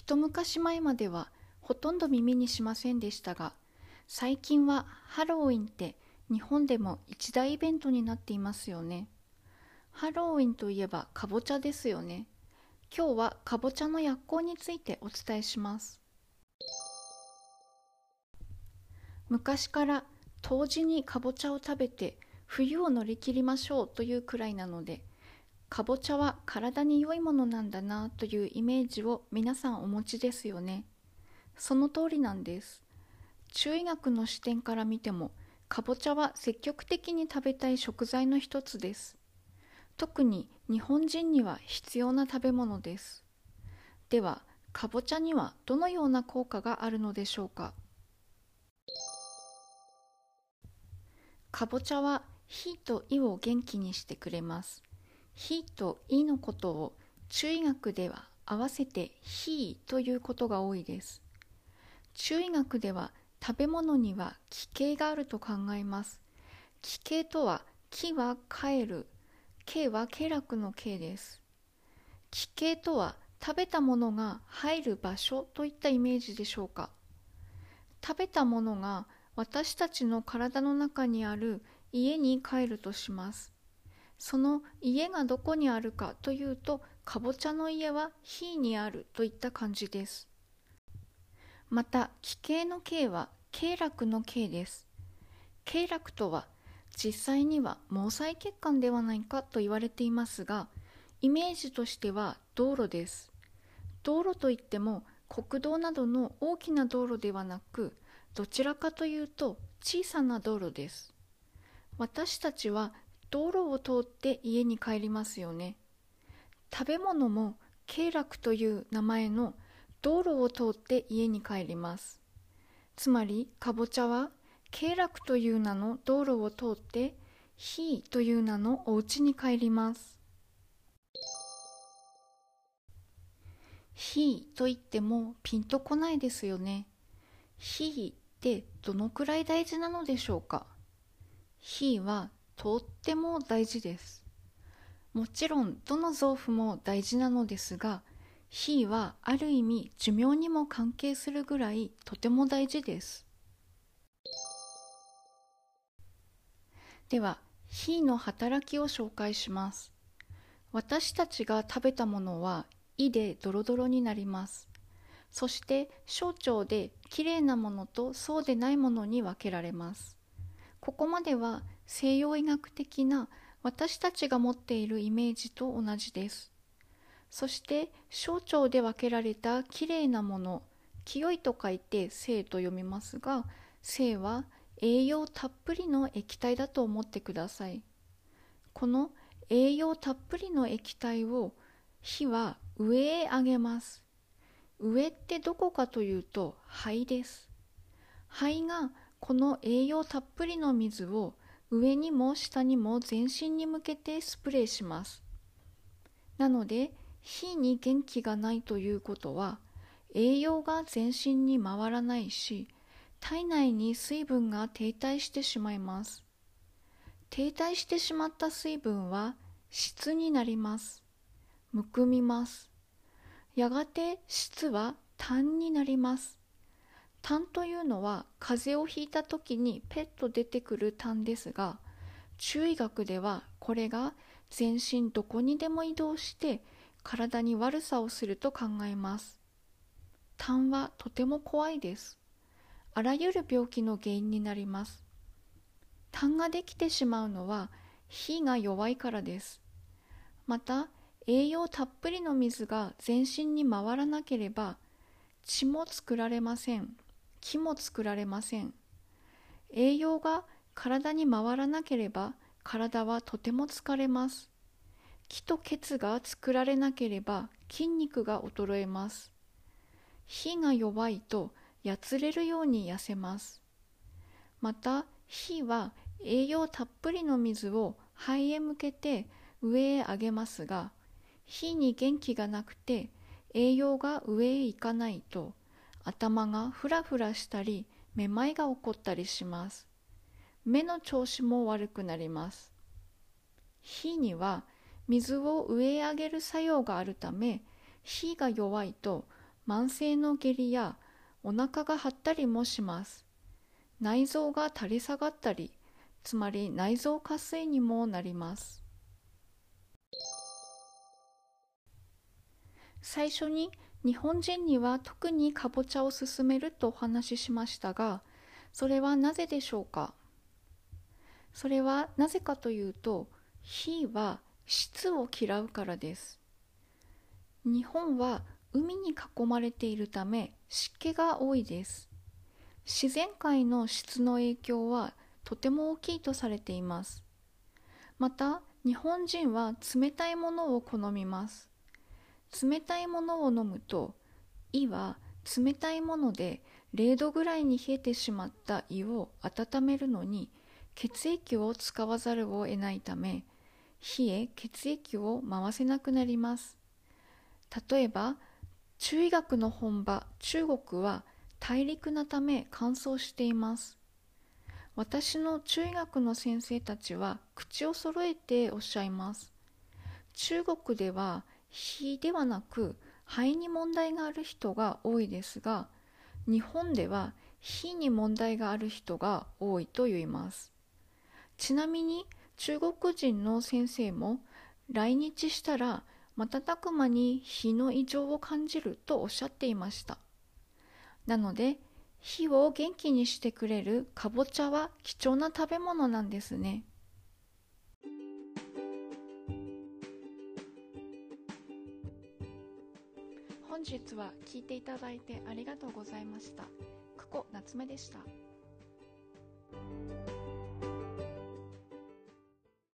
一昔前まではほとんど耳にしませんでしたが最近はハロウィンって日本でも一大イベントになっていますよね。ハロウィンといえばかぼちゃですよね。今日はかぼちゃの薬効についてお伝えします。昔から冬至にかぼちゃを食べて冬を乗り切りましょうというくらいなのでかぼちゃは体に良いものなんだなというイメージを皆さんお持ちですよね。その通りなんです。中医学の視点から見てもかぼちゃは積極的に食べたい食材の一つです。特に日本人には必要な食べ物です。ではかぼちゃにはどのような効果があるのでしょうか？かぼちゃは火と胃を元気にしてくれます。火と胃のことを中医学では合わせて火ということが多いです。中医学では食べ物には気形があると考えます。気形とは気は帰る形は経絡の形です。気形とは食べたものが入る場所といったイメージでしょうか。食べたものが私たちの体の中にある家に帰るとします。その家がどこにあるかというとかぼちゃの家は火にあるといった感じです。また気形の形は経絡の形です。経絡とは実際には毛細血管ではないかと言われていますがイメージとしては道路です。道路といっても国道などの大きな道路ではなくどちらかというと小さな道路です。私たちは道路を通って家に帰りますよね。食べ物も経絡という名前の道路を通って家に帰ります。つまりかぼちゃは経絡という名の道路を通って火という名のお家に帰ります。火と言ってもピンとこないですよね。火ってどのくらい大事なのでしょうか？火はとっても大事です。もちろんどの臓腑も大事なのですが火はある意味寿命にも関係するぐらいとても大事です。では火の働きを紹介します。私たちが食べたものは胃でドロドロになります。そして小腸できれいなものとそうでないものに分けられます。ここまでは西洋医学的な私たちが持っているイメージと同じです。そして小腸で分けられたきれいなもの清いと書いて性と読みますが性は栄養たっぷりの液体だと思ってください。この栄養たっぷりの液体を火は上へ上げます。上ってどこかというと肺です。肺がこの栄養たっぷりの水を上にも下にも全身に向けてスプレーします。なので火に元気がないということは栄養が全身に回らないし体内に水分が停滞してしまいます。停滞してしまった水分は質になります。むくみます。やがて質は痰になります。痰というのは風邪をひいた時にペット出てくる痰ですが中医学ではこれが全身どこにでも移動して体に悪さをすると考えます。痰はとても怖いです。あらゆる病気の原因になります。痰ができてしまうのは火が弱いからです。また栄養たっぷりの水が全身に回らなければ血も作られません。気も作られません。栄養が体に回らなければ体はとても疲れます。気と血が作られなければ筋肉が衰えます。火が弱いとやつれるように痩せます。また火は栄養たっぷりの水を肺へ向けて上へ上げますが火に元気がなくて栄養が上へ行かないと頭がフラフラしたりめまいが起こったりします。目の調子も悪くなります。火には水を上へ上げる作用があるため火が弱いと慢性の下痢やお腹が張ったりもします。内臓が垂れ下がったりつまり内臓下垂にもなります。最初に日本人には特にかぼちゃを勧めるとお話ししましたがそれはなぜでしょうか？それはなぜかというと火は湿を嫌うからです。日本は海に囲まれているため湿気が多いです。自然界の質の影響はとても大きいとされています。また日本人は冷たいものを好みます。冷たいものを飲むと胃は冷たいもので0度ぐらいに冷えてしまった胃を温めるのに血液を使わざるを得ないため冷え血液を回せなくなります。例えば中医学の本場中国は大陸なため乾燥しています。私の中医学の先生たちは口を揃えておっしゃいます。中国では脾ではなく肺に問題がある人が多いですが日本では脾に問題がある人が多いと言います。ちなみに中国人の先生も来日したら瞬く間に火の異常を感じるとおっしゃっていました。なので火を元気にしてくれるかぼちゃは貴重な食べ物なんですね。本日は聞いていただいてありがとうございました。久保夏目でした。